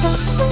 Thank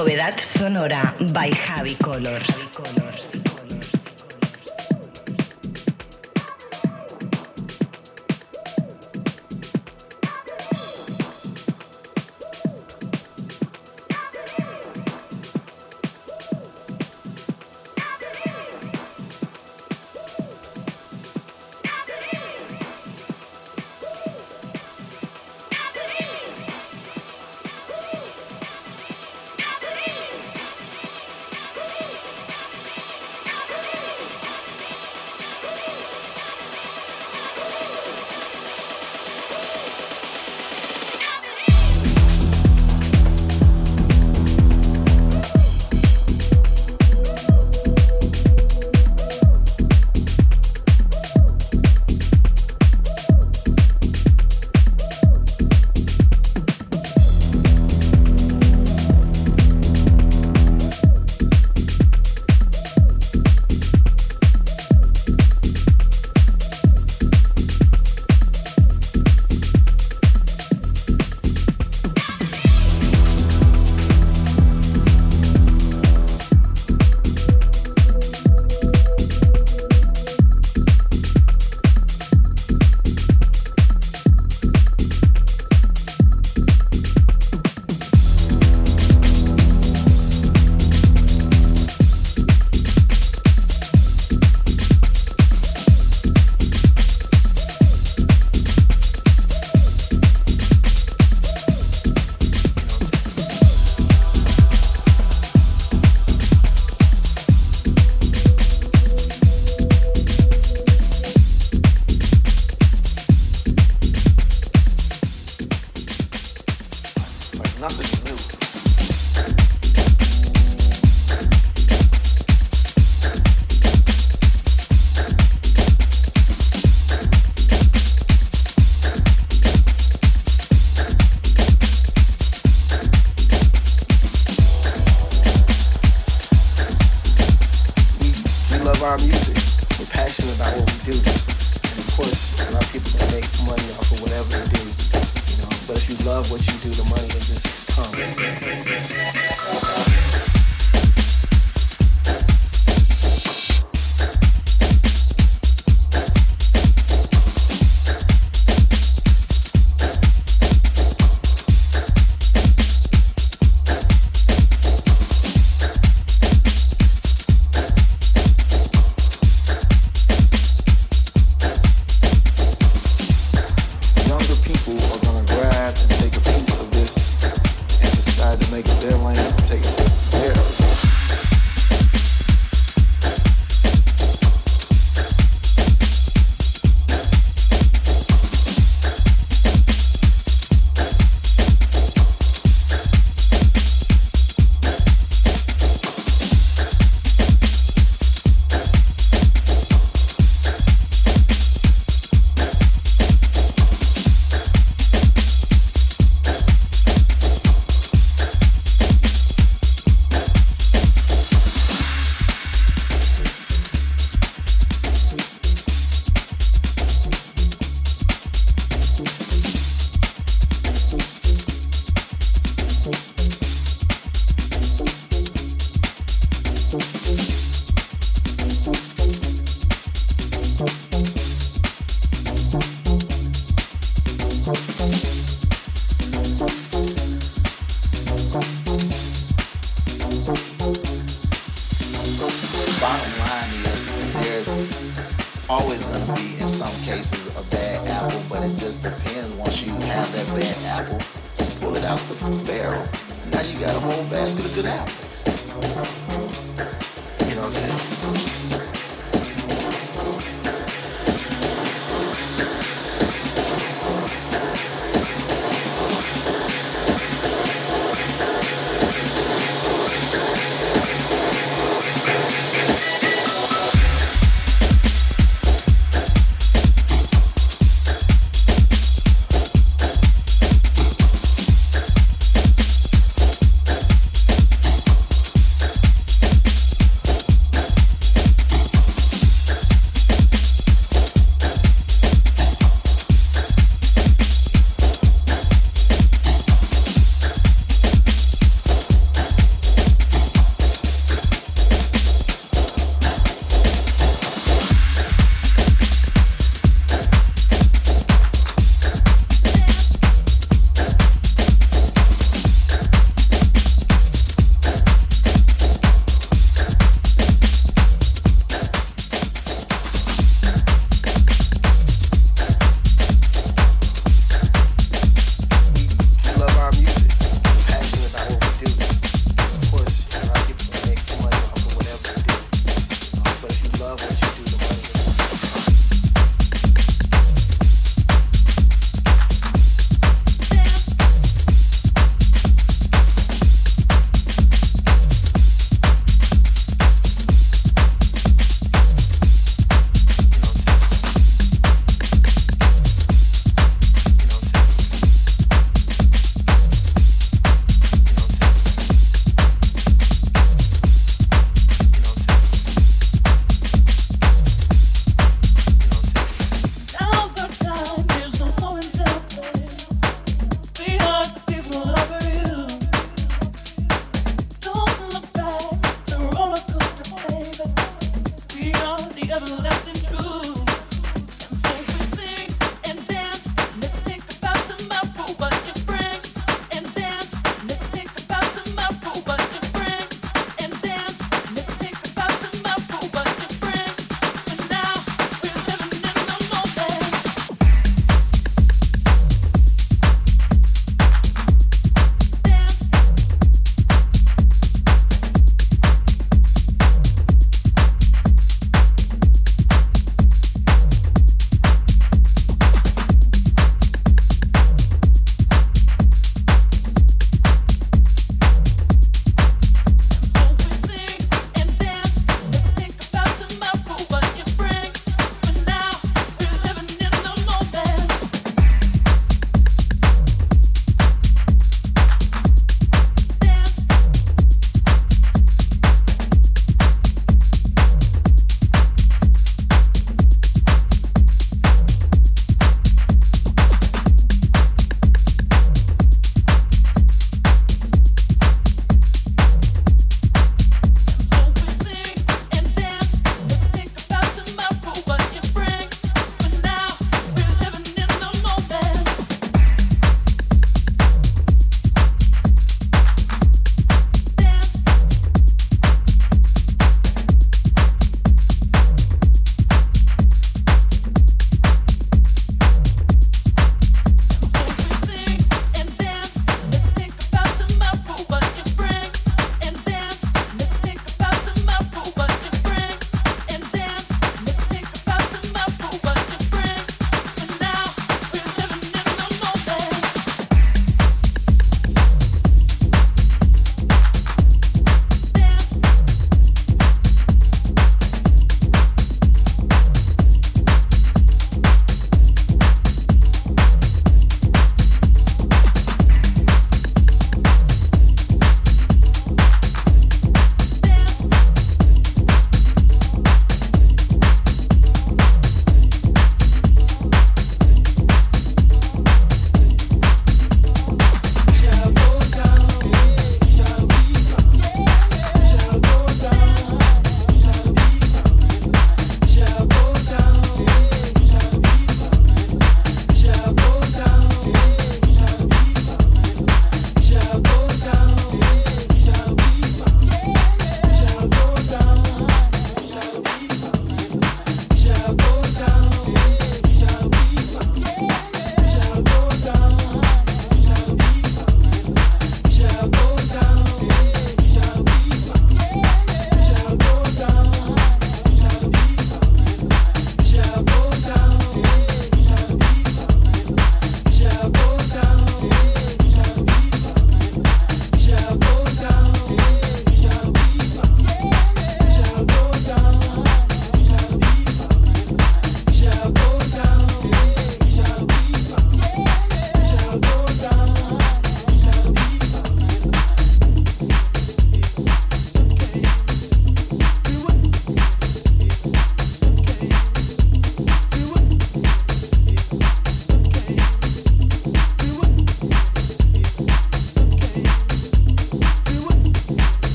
Novedad sonora by Javi Colors. take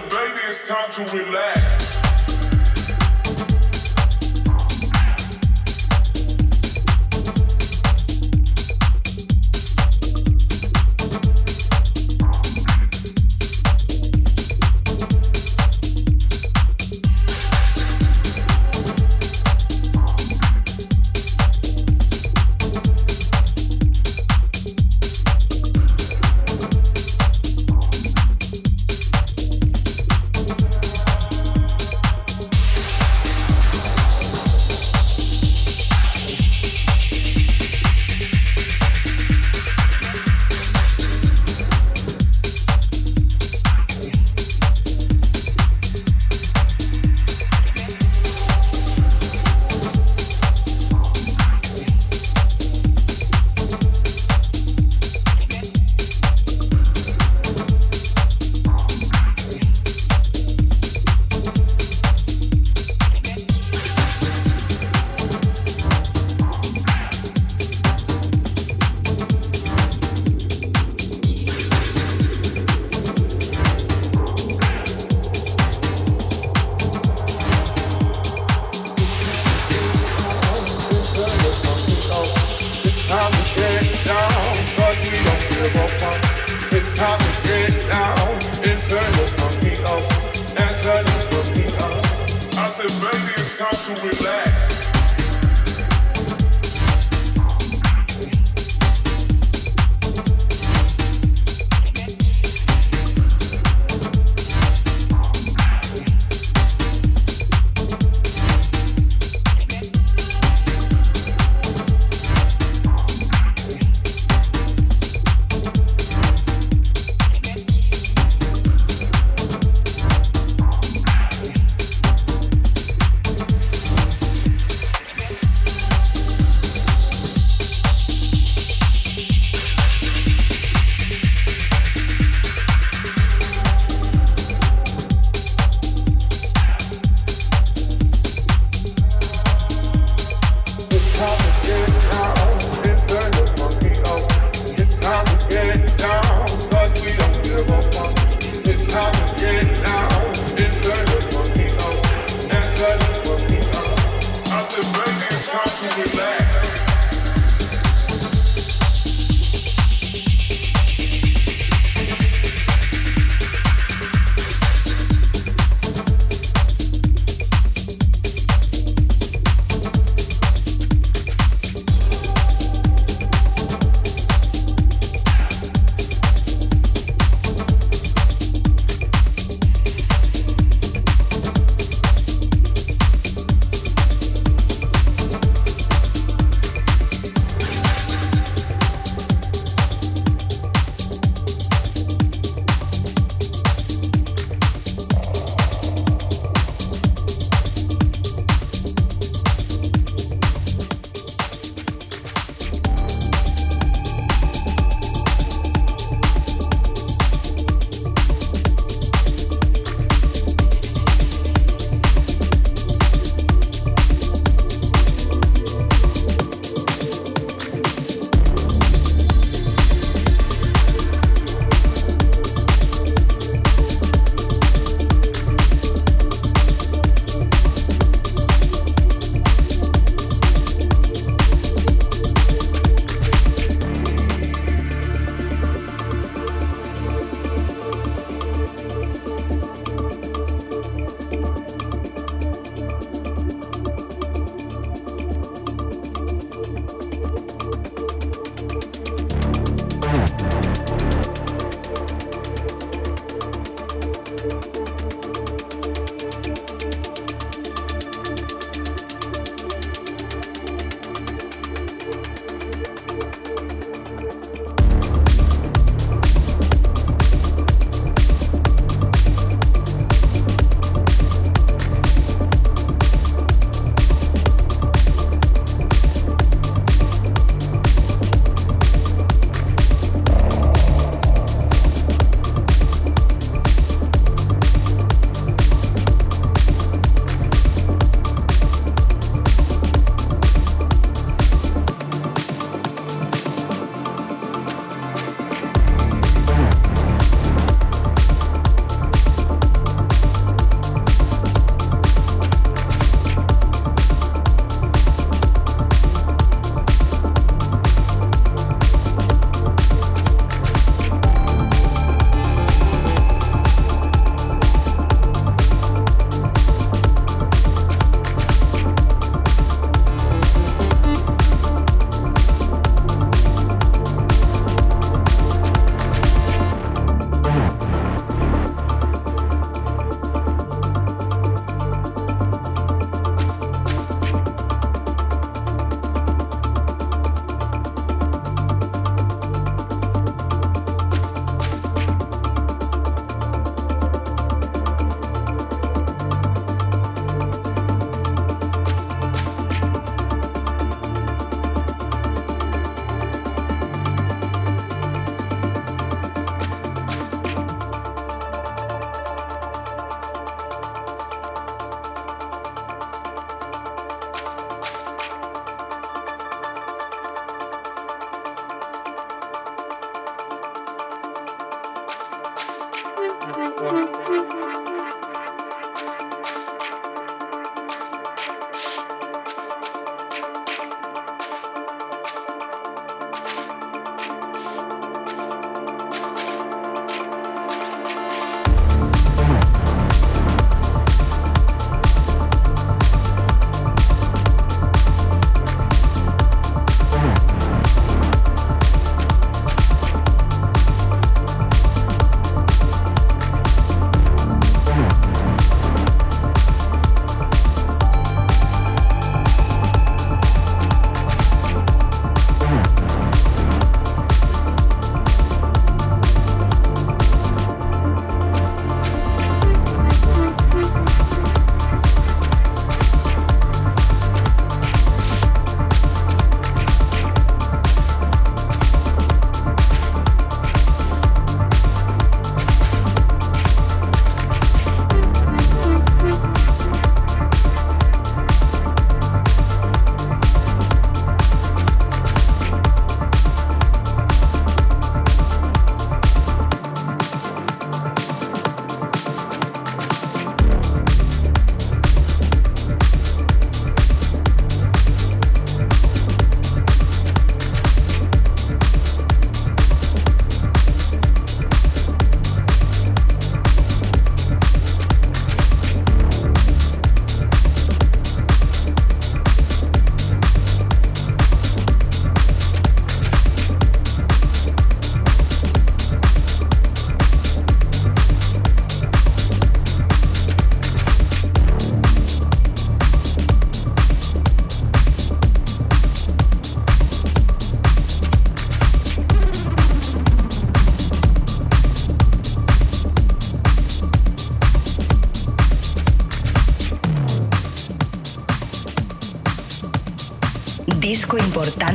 baby, it's time to relax.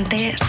Importante